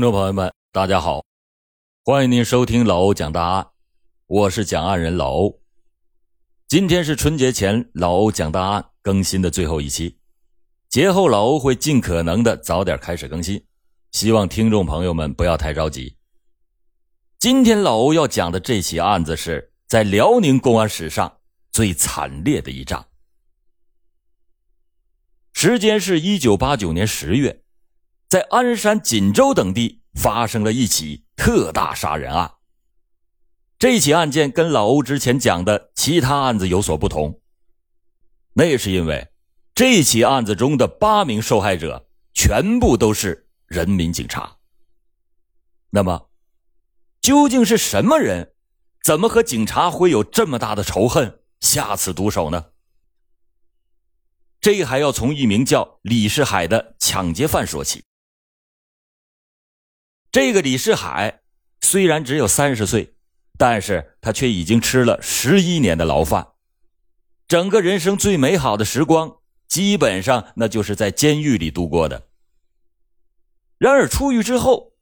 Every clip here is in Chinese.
听众朋友们，大家好，欢迎您收听老欧讲大案，我是讲案人老欧。今天是春节前老欧讲大案更新的最后一期，节后老欧会尽可能的早点开始更新，希望听众朋友们不要太着急。今天老欧要讲的这起案子是在辽宁公安史上最惨烈的一仗，时间是一九八九年十月。在鞍山、锦州等地发生了一起特大杀人案。这起案件跟老欧之前讲的其他案子有所不同，那是因为这起案子中的八名受害者全部都是人民警察。那么，究竟是什么人，怎么和警察会有这么大的仇恨，下此毒手呢？这还要从一名叫李世海的抢劫犯说起。这个李世海虽然只有三十岁，但是他却已经吃了十一年的牢饭，整个人生最美好的时光，基本上那就是在监狱里度过的。然而出狱之后，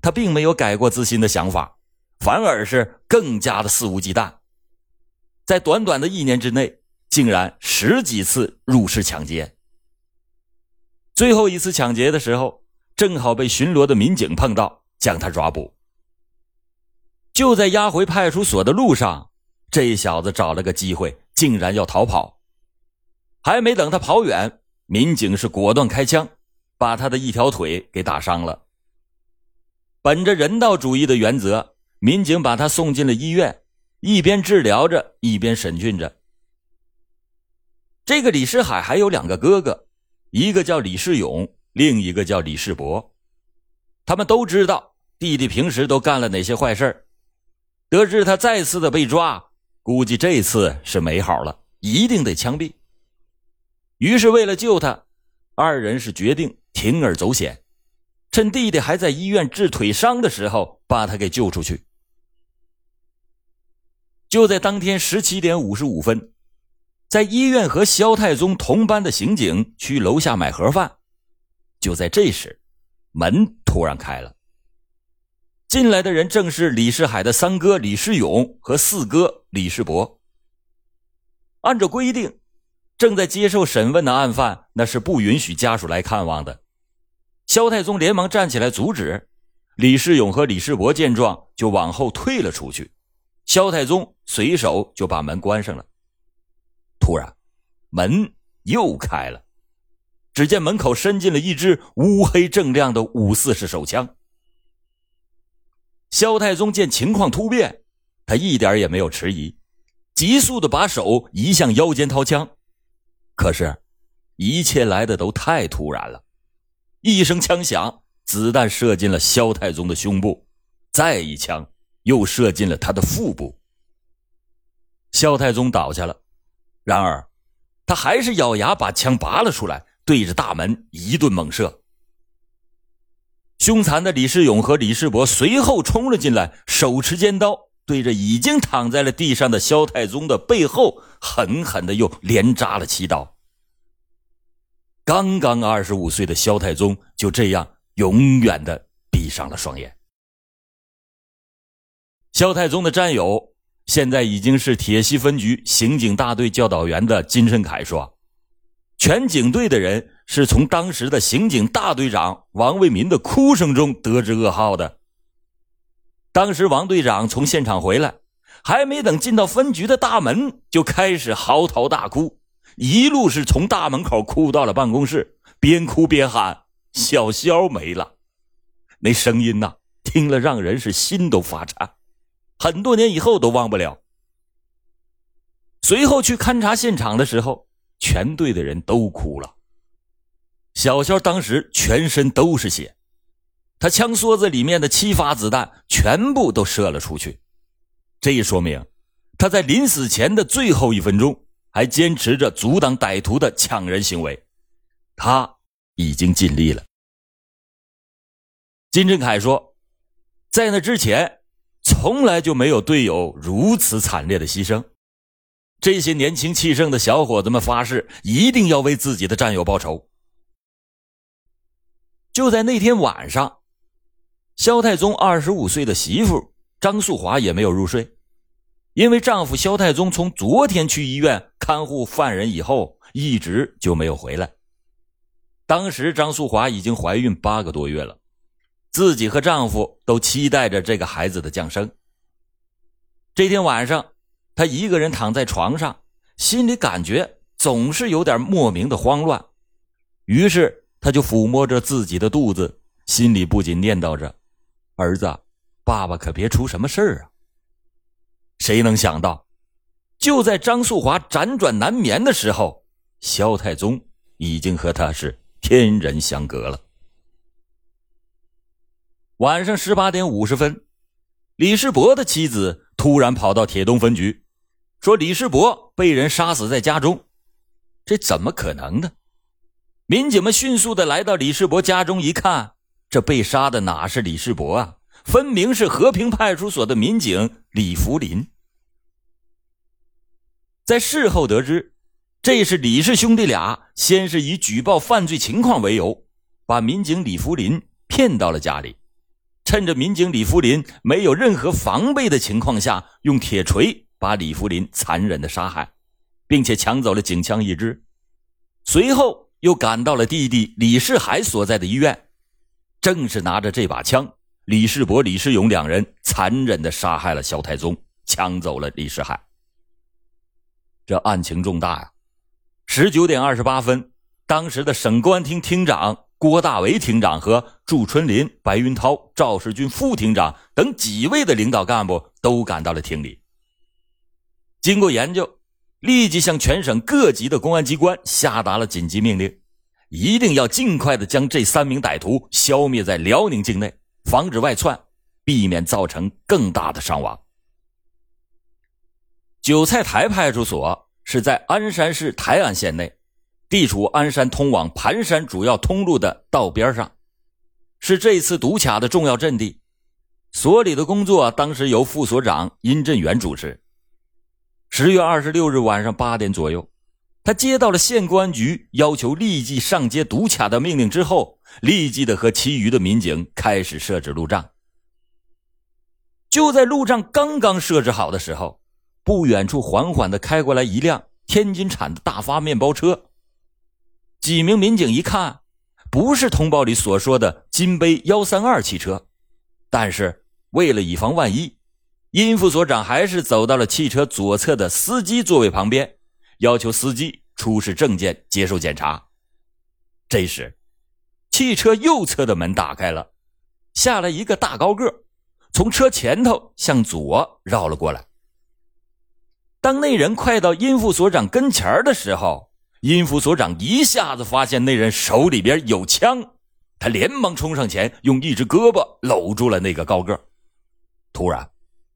他并没有改过自新的想法，反而是更加的肆无忌惮，在短短的一年之内，竟然十几次入室抢劫。最后一次抢劫的时候。正好被巡逻的民警碰到，将他抓捕。就在押回派出所的路上，这小子找了个机会，竟然要逃跑。还没等他跑远，民警是果断开枪，把他的一条腿给打伤了。本着人道主义的原则，民警把他送进了医院，一边治疗着，一边审讯着。这个李世海还有两个哥哥，一个叫李世勇。另一个叫李世博，他们都知道弟弟平时都干了哪些坏事得知他再次的被抓，估计这次是没好了，一定得枪毙。于是为了救他，二人是决定铤而走险，趁弟弟还在医院治腿伤的时候，把他给救出去。就在当天十七点五十五分，在医院和肖太宗同班的刑警去楼下买盒饭。就在这时，门突然开了。进来的人正是李世海的三哥李世勇和四哥李世博。按照规定，正在接受审问的案犯那是不允许家属来看望的。萧太宗连忙站起来阻止，李世勇和李世博见状就往后退了出去。萧太宗随手就把门关上了。突然，门又开了。只见门口伸进了一支乌黑锃亮的五四式手枪。萧太宗见情况突变，他一点也没有迟疑，急速的把手移向腰间掏枪。可是，一切来的都太突然了，一声枪响，子弹射进了萧太宗的胸部，再一枪又射进了他的腹部。萧太宗倒下了，然而，他还是咬牙把枪拔了出来。对着大门一顿猛射，凶残的李世勇和李世博随后冲了进来，手持尖刀，对着已经躺在了地上的萧太宗的背后狠狠的又连扎了七刀。刚刚二十五岁的萧太宗就这样永远的闭上了双眼。萧太宗的战友现在已经是铁西分局刑警大队教导员的金申凯说。全警队的人是从当时的刑警大队长王为民的哭声中得知噩耗的。当时王队长从现场回来，还没等进到分局的大门，就开始嚎啕大哭，一路是从大门口哭到了办公室，边哭边喊：“小肖没了！”那声音呐，听了让人是心都发颤，很多年以后都忘不了。随后去勘察现场的时候。全队的人都哭了。小肖当时全身都是血，他枪梭子里面的七发子弹全部都射了出去，这说明他在临死前的最后一分钟还坚持着阻挡歹徒的抢人行为，他已经尽力了。金振凯说，在那之前，从来就没有队友如此惨烈的牺牲。这些年轻气盛的小伙子们发誓，一定要为自己的战友报仇。就在那天晚上，萧太宗二十五岁的媳妇张素华也没有入睡，因为丈夫萧太宗从昨天去医院看护犯人以后，一直就没有回来。当时张素华已经怀孕八个多月了，自己和丈夫都期待着这个孩子的降生。这天晚上，他一个人躺在床上，心里感觉总是有点莫名的慌乱，于是他就抚摸着自己的肚子，心里不禁念叨着。儿子，爸爸可别出什么事儿啊！谁能想到，就在张素华辗转难眠的时候，萧太宗已经和他是天人相隔了。晚上十八点五十分，李世伯的妻子突然跑到铁东分局，说李世伯被人杀死在家中。这怎么可能呢？民警们迅速的来到李世伯家中一看。这被杀的哪是李世伯啊？分明是和平派出所的民警李福林。在事后得知，这是李氏兄弟俩先是以举报犯罪情况为由，把民警李福林骗到了家里，趁着民警李福林没有任何防备的情况下，用铁锤把李福林残忍的杀害，并且抢走了警枪一支，随后又赶到了弟弟李世海所在的医院。正是拿着这把枪，李世伯、李世勇两人残忍的杀害了萧太宗，抢走了李世海。这案情重大呀！十九点二十八分，当时的省公安厅厅长郭大为厅长和祝春林、白云涛、赵世军副厅长等几位的领导干部都赶到了厅里。经过研究，立即向全省各级的公安机关下达了紧急命令。一定要尽快的将这三名歹徒消灭在辽宁境内，防止外窜，避免造成更大的伤亡。韭菜台派出所是在鞍山市台安县内，地处鞍山通往盘山主要通路的道边上，是这次堵卡的重要阵地。所里的工作当时由副所长殷振元主持。十月二十六日晚上八点左右。他接到了县公安局要求立即上街堵卡的命令之后，立即的和其余的民警开始设置路障。就在路障刚刚设置好的时候，不远处缓缓的开过来一辆天津产的大发面包车。几名民警一看，不是通报里所说的金杯幺三二汽车，但是为了以防万一，殷副所长还是走到了汽车左侧的司机座位旁边。要求司机出示证件接受检查。这时，汽车右侧的门打开了，下来一个大高个，从车前头向左绕了过来。当那人快到殷副所长跟前的时候，殷副所长一下子发现那人手里边有枪，他连忙冲上前，用一只胳膊搂住了那个高个。突然，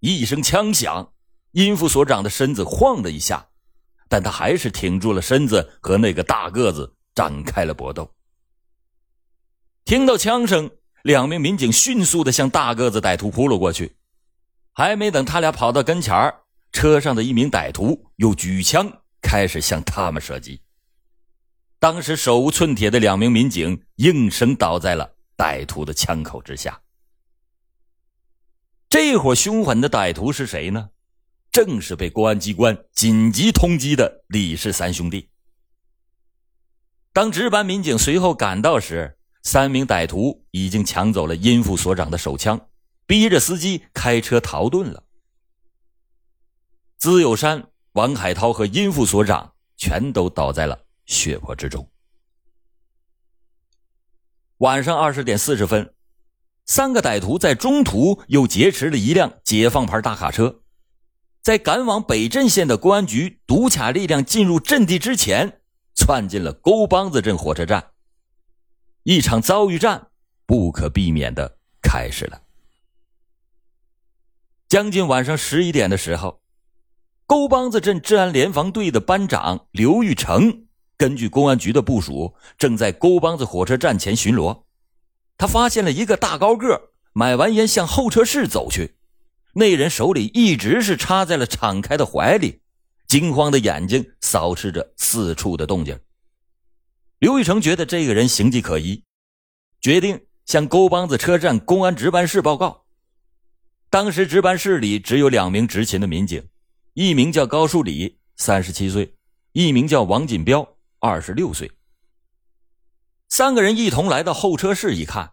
一声枪响，殷副所长的身子晃了一下。但他还是挺住了身子，和那个大个子展开了搏斗。听到枪声，两名民警迅速的向大个子歹徒扑了过去。还没等他俩跑到跟前车上的一名歹徒又举枪开始向他们射击。当时手无寸铁的两名民警应声倒在了歹徒的枪口之下。这伙凶狠的歹徒是谁呢？正是被公安机关紧急通缉的李氏三兄弟。当值班民警随后赶到时，三名歹徒已经抢走了殷副所长的手枪，逼着司机开车逃遁了。资有山、王海涛和殷副所长全都倒在了血泊之中。晚上二十点四十分，三个歹徒在中途又劫持了一辆解放牌大卡车。在赶往北镇县的公安局堵卡力量进入阵地之前，窜进了沟帮子镇火车站。一场遭遇战不可避免的开始了。将近晚上十一点的时候，沟帮子镇治安联防队的班长刘玉成根据公安局的部署，正在沟帮子火车站前巡逻。他发现了一个大高个，买完烟向候车室走去。那人手里一直是插在了敞开的怀里，惊慌的眼睛扫视着四处的动静。刘玉成觉得这个人形迹可疑，决定向沟帮子车站公安值班室报告。当时值班室里只有两名执勤的民警，一名叫高树礼，三十七岁；一名叫王锦彪，二十六岁。三个人一同来到候车室，一看，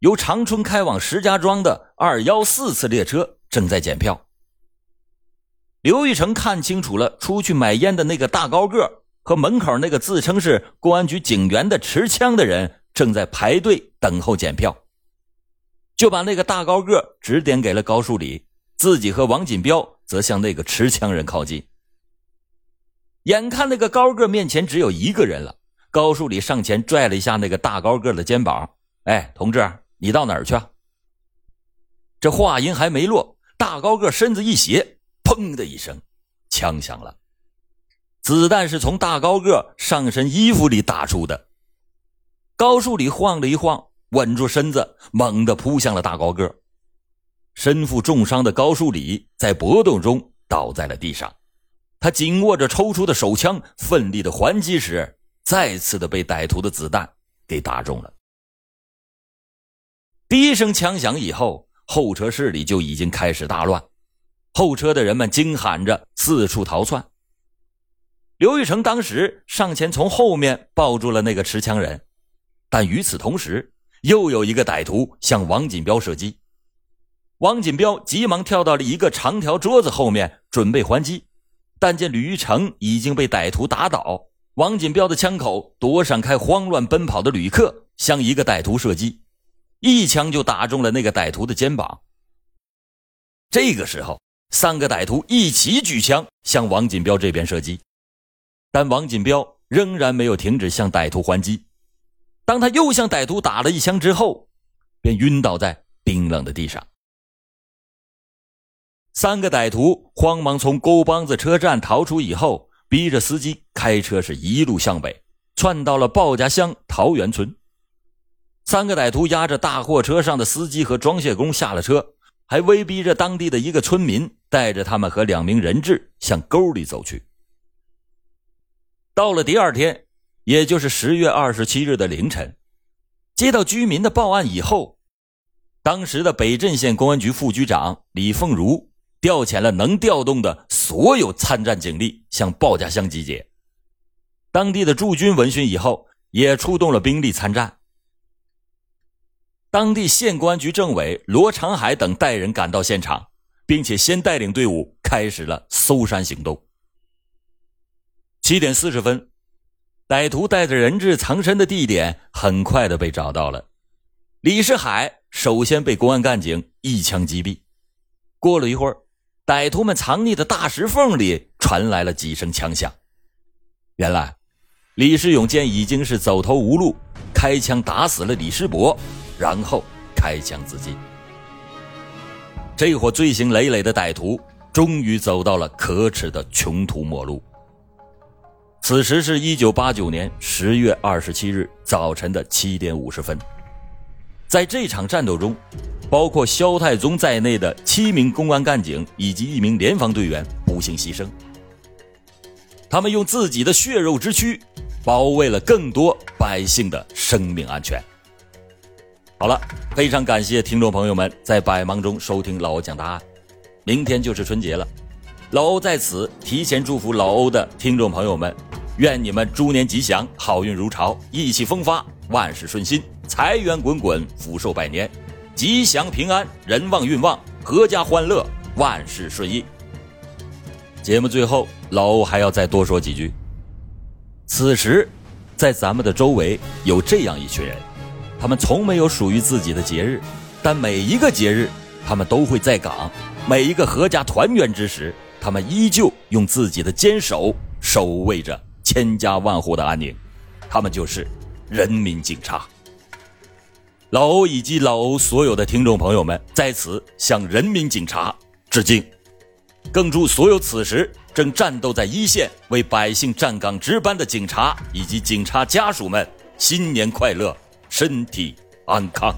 由长春开往石家庄的二幺四次列车正在检票。刘玉成看清楚了，出去买烟的那个大高个和门口那个自称是公安局警员的持枪的人正在排队等候检票，就把那个大高个指点给了高树礼，自己和王锦彪则向那个持枪人靠近。眼看那个高个面前只有一个人了。高树礼上前拽了一下那个大高个的肩膀，“哎，同志，你到哪儿去？”这话音还没落，大高个身子一斜，砰的一声，枪响了。子弹是从大高个上身衣服里打出的。高树礼晃了一晃，稳住身子，猛地扑向了大高个。身负重伤的高树礼在搏斗中倒在了地上，他紧握着抽出的手枪，奋力的还击时。再次的被歹徒的子弹给打中了。第一声枪响以后，候车室里就已经开始大乱，候车的人们惊喊着四处逃窜。刘玉成当时上前从后面抱住了那个持枪人，但与此同时，又有一个歹徒向王锦彪射击。王锦彪急忙跳到了一个长条桌子后面准备还击，但见吕玉成已经被歹徒打倒。王锦彪的枪口躲闪开慌乱奔跑的旅客，向一个歹徒射击，一枪就打中了那个歹徒的肩膀。这个时候，三个歹徒一起举枪向王锦彪这边射击，但王锦彪仍然没有停止向歹徒还击。当他又向歹徒打了一枪之后，便晕倒在冰冷的地上。三个歹徒慌忙从沟帮子车站逃出以后。逼着司机开车是一路向北，窜到了鲍家乡桃源村。三个歹徒押着大货车上的司机和装卸工下了车，还威逼着当地的一个村民带着他们和两名人质向沟里走去。到了第二天，也就是十月二十七日的凌晨，接到居民的报案以后，当时的北镇县公安局副局长李凤如。调遣了能调动的所有参战警力向鲍家乡集结。当地的驻军闻讯以后，也出动了兵力参战。当地县公安局政委罗长海等带人赶到现场，并且先带领队伍开始了搜山行动。七点四十分，歹徒带着人质藏身的地点很快的被找到了。李世海首先被公安干警一枪击毙。过了一会儿。歹徒们藏匿的大石缝里传来了几声枪响。原来，李世勇见已经是走投无路，开枪打死了李世伯，然后开枪自尽。这伙罪行累累的歹徒终于走到了可耻的穷途末路。此时是一九八九年十月二十七日早晨的七点五十分，在这场战斗中。包括肖太宗在内的七名公安干警以及一名联防队员不幸牺牲。他们用自己的血肉之躯，保卫了更多百姓的生命安全。好了，非常感谢听众朋友们在百忙中收听老欧讲答案。明天就是春节了，老欧在此提前祝福老欧的听众朋友们，愿你们猪年吉祥，好运如潮，意气风发，万事顺心，财源滚滚，福寿百年。吉祥平安，人旺运旺，阖家欢乐，万事顺意。节目最后，老欧还要再多说几句。此时，在咱们的周围有这样一群人，他们从没有属于自己的节日，但每一个节日，他们都会在岗；每一个阖家团圆之时，他们依旧用自己的坚守守卫着千家万户的安宁。他们就是人民警察。老欧以及老欧所有的听众朋友们在此向人民警察致敬，更祝所有此时正战斗在一线为百姓站岗值班的警察以及警察家属们新年快乐，身体安康。